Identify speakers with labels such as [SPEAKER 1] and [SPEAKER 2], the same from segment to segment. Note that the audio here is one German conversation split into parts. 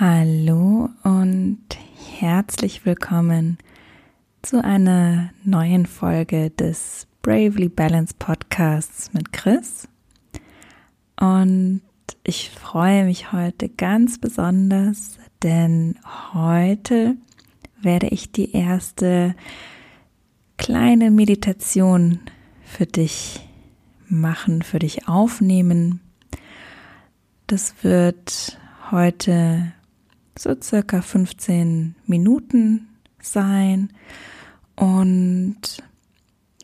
[SPEAKER 1] Hallo und herzlich willkommen zu einer neuen Folge des Bravely Balanced Podcasts mit Chris. Und ich freue mich heute ganz besonders, denn heute werde ich die erste kleine Meditation für dich machen, für dich aufnehmen. Das wird heute so circa 15 Minuten sein und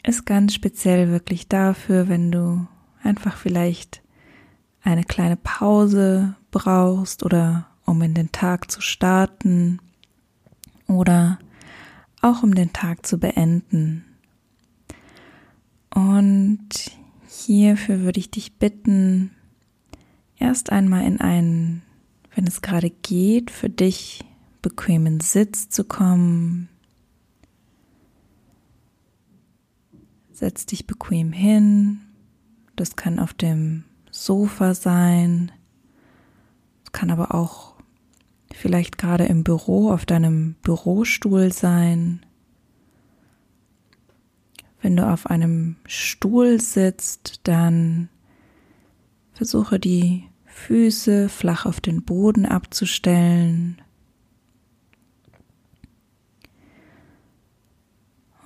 [SPEAKER 1] ist ganz speziell wirklich dafür, wenn du einfach vielleicht eine kleine Pause brauchst oder um in den Tag zu starten oder auch um den Tag zu beenden. Und hierfür würde ich dich bitten, erst einmal in einen wenn es gerade geht, für dich bequemen Sitz zu kommen. Setz dich bequem hin. Das kann auf dem Sofa sein. Es kann aber auch vielleicht gerade im Büro auf deinem Bürostuhl sein. Wenn du auf einem Stuhl sitzt, dann versuche die Füße flach auf den Boden abzustellen.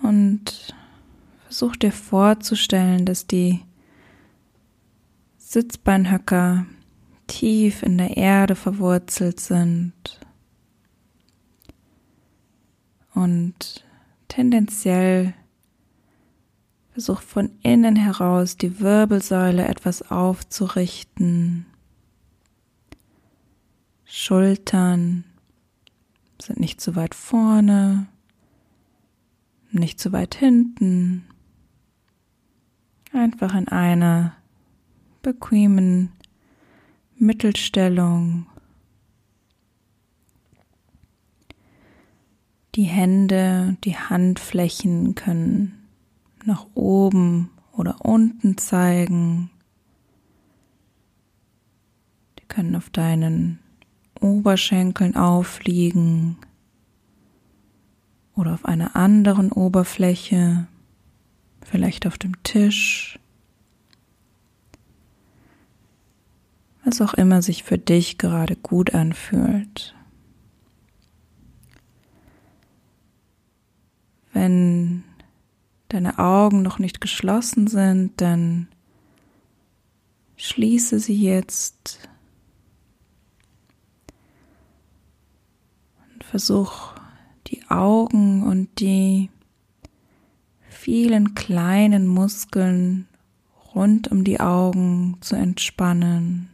[SPEAKER 1] Und versuch dir vorzustellen, dass die Sitzbeinhöcker tief in der Erde verwurzelt sind und tendenziell versuch von innen heraus die Wirbelsäule etwas aufzurichten. Schultern sind nicht zu weit vorne, nicht zu weit hinten. Einfach in einer bequemen Mittelstellung. Die Hände, die Handflächen können nach oben oder unten zeigen. Die können auf deinen Oberschenkeln aufliegen oder auf einer anderen Oberfläche, vielleicht auf dem Tisch. Was auch immer sich für dich gerade gut anfühlt. Wenn deine Augen noch nicht geschlossen sind, dann schließe sie jetzt Versuch die Augen und die vielen kleinen Muskeln rund um die Augen zu entspannen.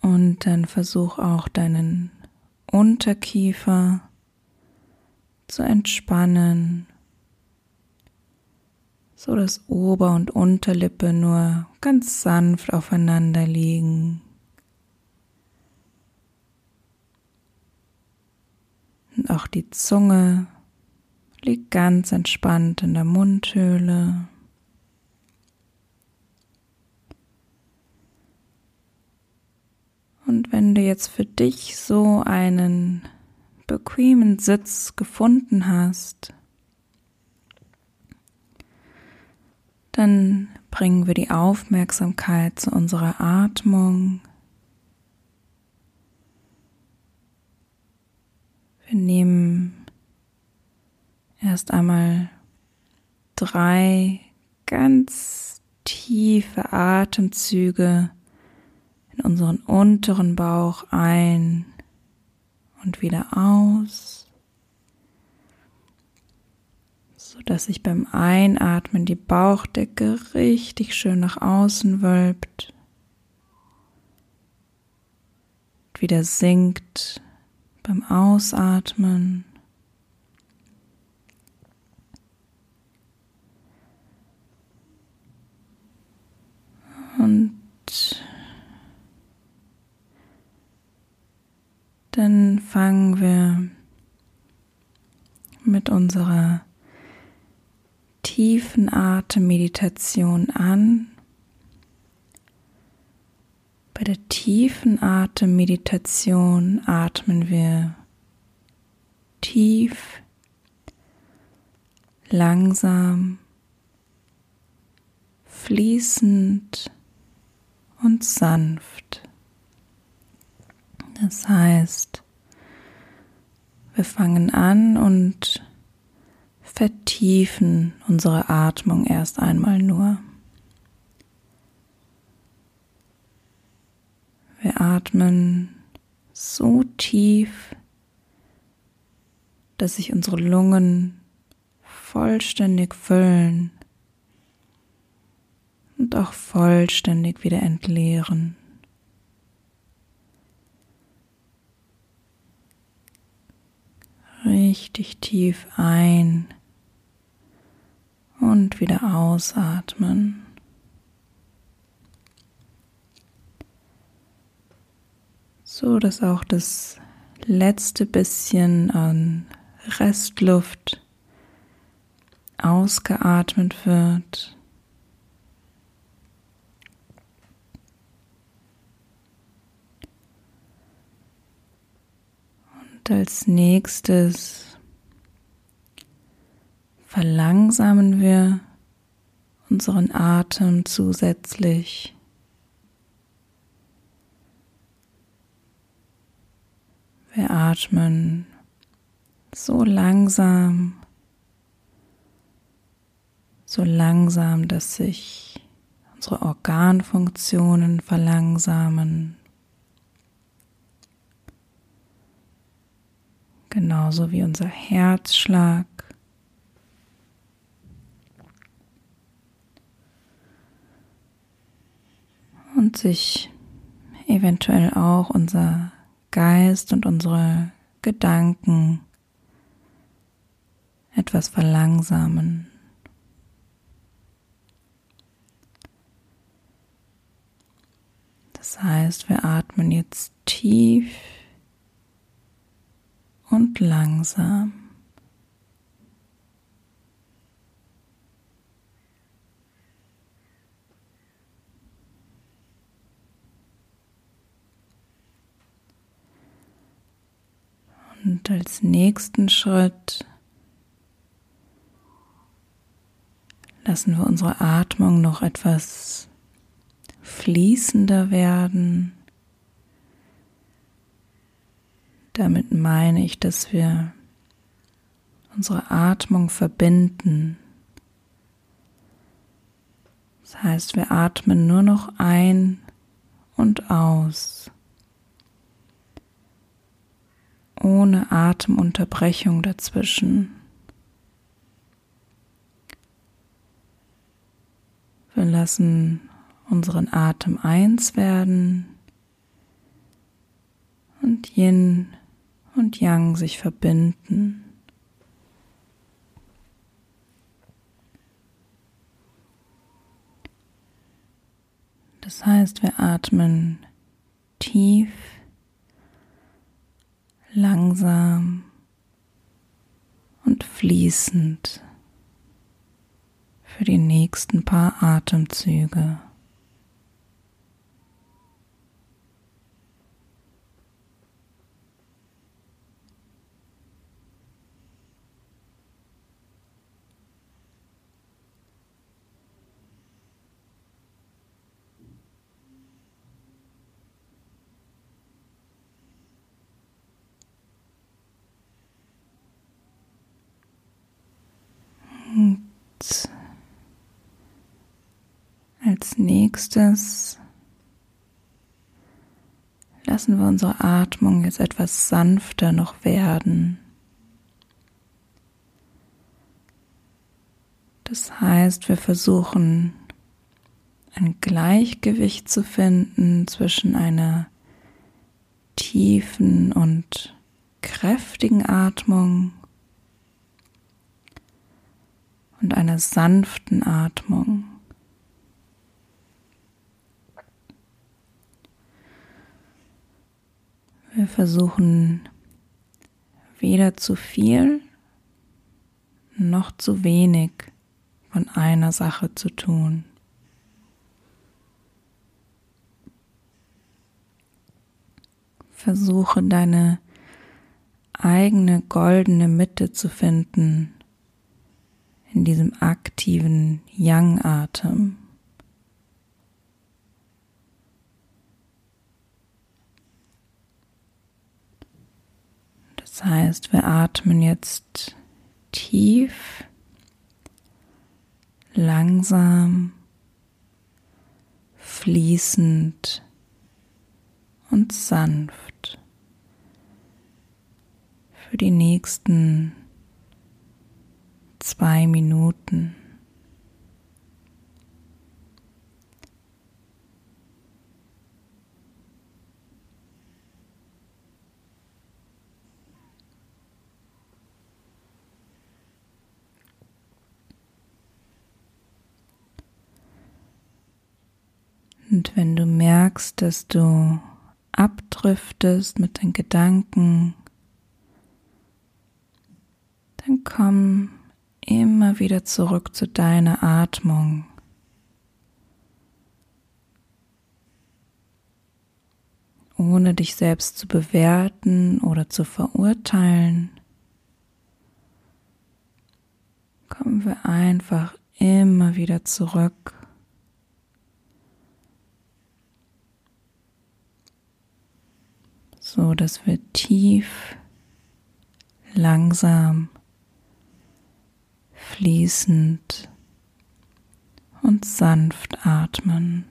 [SPEAKER 1] Und dann versuch auch deinen Unterkiefer zu entspannen so dass Ober- und Unterlippe nur ganz sanft aufeinander liegen. Und auch die Zunge liegt ganz entspannt in der Mundhöhle. Und wenn du jetzt für dich so einen bequemen Sitz gefunden hast, Dann bringen wir die Aufmerksamkeit zu unserer Atmung. Wir nehmen erst einmal drei ganz tiefe Atemzüge in unseren unteren Bauch ein und wieder aus. Dass sich beim Einatmen die Bauchdecke richtig schön nach außen wölbt, wieder sinkt beim Ausatmen. Und dann fangen wir mit unserer tiefen Atemmeditation an. Bei der tiefen Atemmeditation atmen wir tief, langsam, fließend und sanft. Das heißt, wir fangen an und vertiefen unsere Atmung erst einmal nur. Wir atmen so tief, dass sich unsere Lungen vollständig füllen und auch vollständig wieder entleeren. Richtig tief ein und wieder ausatmen. so dass auch das letzte bisschen an Restluft ausgeatmet wird. Und als nächstes verlangsamen wir unseren Atem zusätzlich. Wir atmen so langsam, so langsam, dass sich unsere Organfunktionen verlangsamen. Genauso wie unser Herzschlag. Und sich eventuell auch unser Geist und unsere Gedanken etwas verlangsamen. Das heißt, wir atmen jetzt tief und langsam. Und als nächsten Schritt lassen wir unsere Atmung noch etwas fließender werden. Damit meine ich, dass wir unsere Atmung verbinden. Das heißt, wir atmen nur noch ein und aus. Ohne Atemunterbrechung dazwischen. Wir lassen unseren Atem eins werden und Yin und Yang sich verbinden. Das heißt, wir atmen tief langsam und fließend für die nächsten paar Atemzüge. Als nächstes lassen wir unsere Atmung jetzt etwas sanfter noch werden. Das heißt, wir versuchen ein Gleichgewicht zu finden zwischen einer tiefen und kräftigen Atmung und einer sanften Atmung. Wir versuchen weder zu viel noch zu wenig von einer Sache zu tun. Versuche deine eigene goldene Mitte zu finden in diesem aktiven Yang-Atem. Das heißt, wir atmen jetzt tief, langsam, fließend und sanft für die nächsten zwei Minuten. Und wenn du merkst, dass du abdriftest mit den Gedanken, dann komm immer wieder zurück zu deiner Atmung. Ohne dich selbst zu bewerten oder zu verurteilen, kommen wir einfach immer wieder zurück so dass wir tief, langsam, fließend und sanft atmen.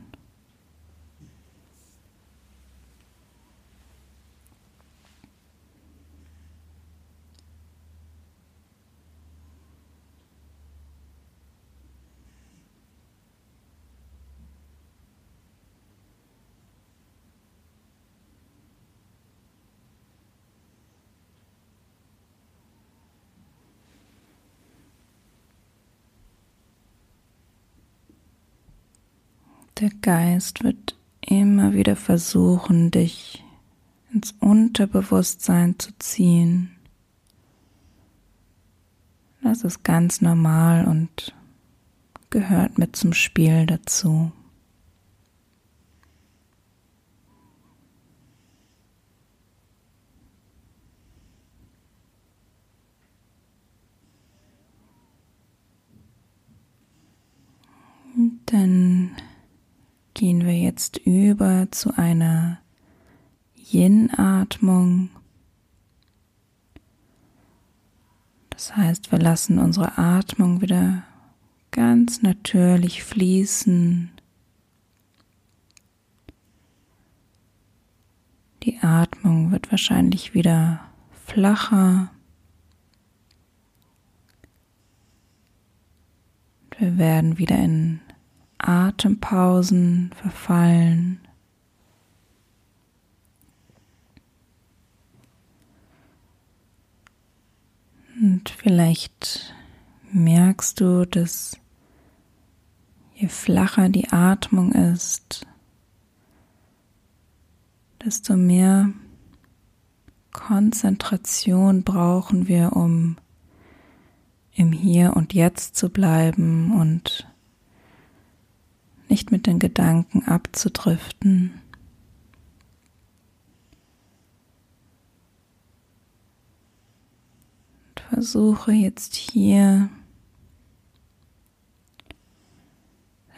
[SPEAKER 1] Der Geist wird immer wieder versuchen, dich ins Unterbewusstsein zu ziehen. Das ist ganz normal und gehört mit zum Spiel dazu. dann gehen wir jetzt über zu einer Yin-Atmung. Das heißt, wir lassen unsere Atmung wieder ganz natürlich fließen. Die Atmung wird wahrscheinlich wieder flacher. Wir werden wieder in Atempausen verfallen. Und vielleicht merkst du, dass je flacher die Atmung ist, desto mehr Konzentration brauchen wir, um im Hier und Jetzt zu bleiben und nicht mit den Gedanken abzudriften. Und versuche jetzt hier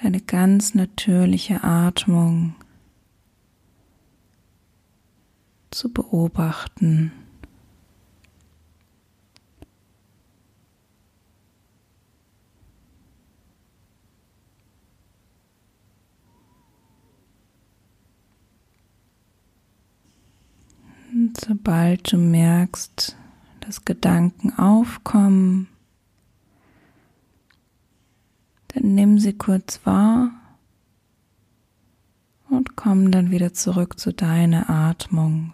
[SPEAKER 1] eine ganz natürliche Atmung zu beobachten. Und sobald du merkst, dass Gedanken aufkommen, dann nimm sie kurz wahr und komm dann wieder zurück zu deiner Atmung.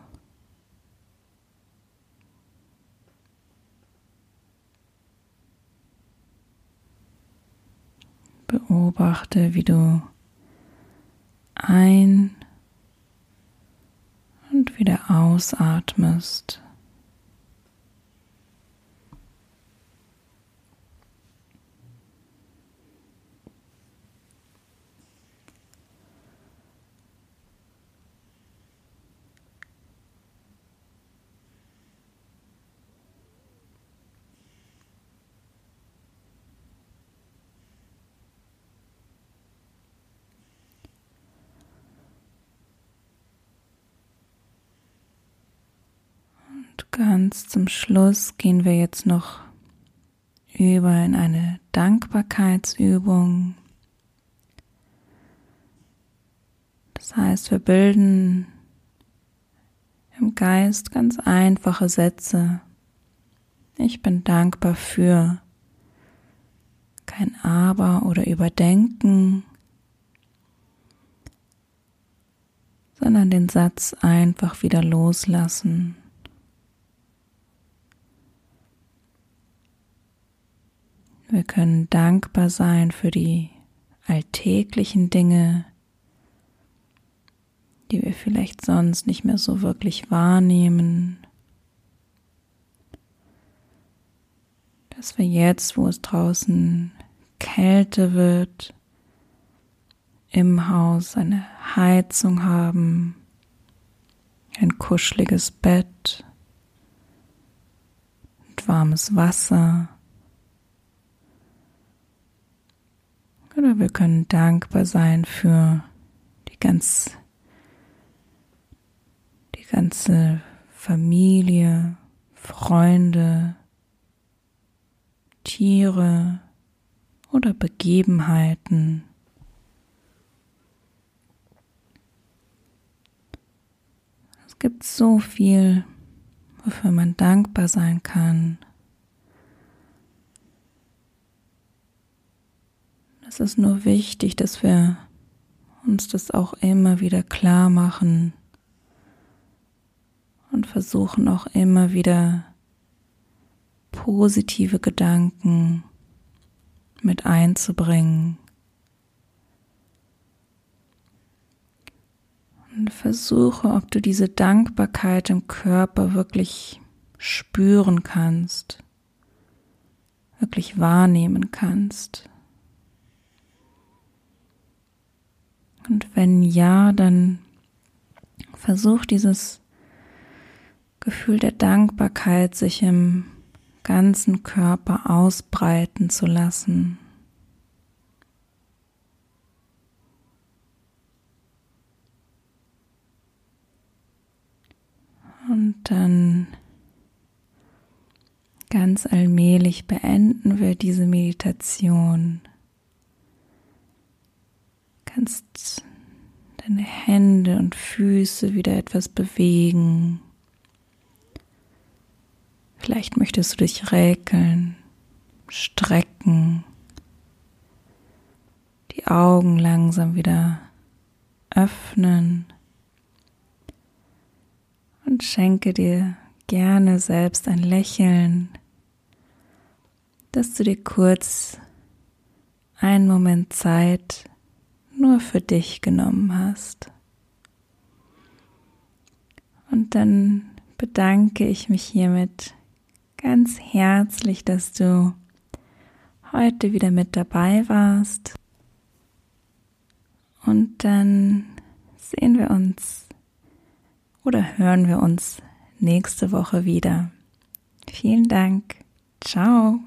[SPEAKER 1] Beobachte, wie du ein wieder ausatmest. ganz zum Schluss gehen wir jetzt noch über in eine Dankbarkeitsübung. Das heißt, wir bilden im Geist ganz einfache Sätze. Ich bin dankbar für kein Aber oder Überdenken, sondern den Satz einfach wieder loslassen. Wir können dankbar sein für die alltäglichen Dinge, die wir vielleicht sonst nicht mehr so wirklich wahrnehmen. Dass wir jetzt, wo es draußen Kälte wird, im Haus eine Heizung haben, ein kuscheliges Bett und warmes Wasser. Oder wir können dankbar sein für die ganz ganze Familie, Freunde, Tiere oder Begebenheiten. Es gibt so viel, wofür man dankbar sein kann. Es ist nur wichtig, dass wir uns das auch immer wieder klar machen und versuchen auch immer wieder positive Gedanken mit einzubringen. Und versuche, ob du diese Dankbarkeit im Körper wirklich spüren kannst, wirklich wahrnehmen kannst. Und wenn ja, dann versuch dieses Gefühl der Dankbarkeit sich im ganzen Körper ausbreiten zu lassen. Und dann ganz allmählich beenden wir diese Meditation. Kannst deine Hände und Füße wieder etwas bewegen. Vielleicht möchtest du dich räkeln, strecken, die Augen langsam wieder öffnen und schenke dir gerne selbst ein Lächeln, dass du dir kurz einen Moment Zeit nur für dich genommen hast. Und dann bedanke ich mich hiermit ganz herzlich, dass du heute wieder mit dabei warst. Und dann sehen wir uns oder hören wir uns nächste Woche wieder. Vielen Dank. Ciao.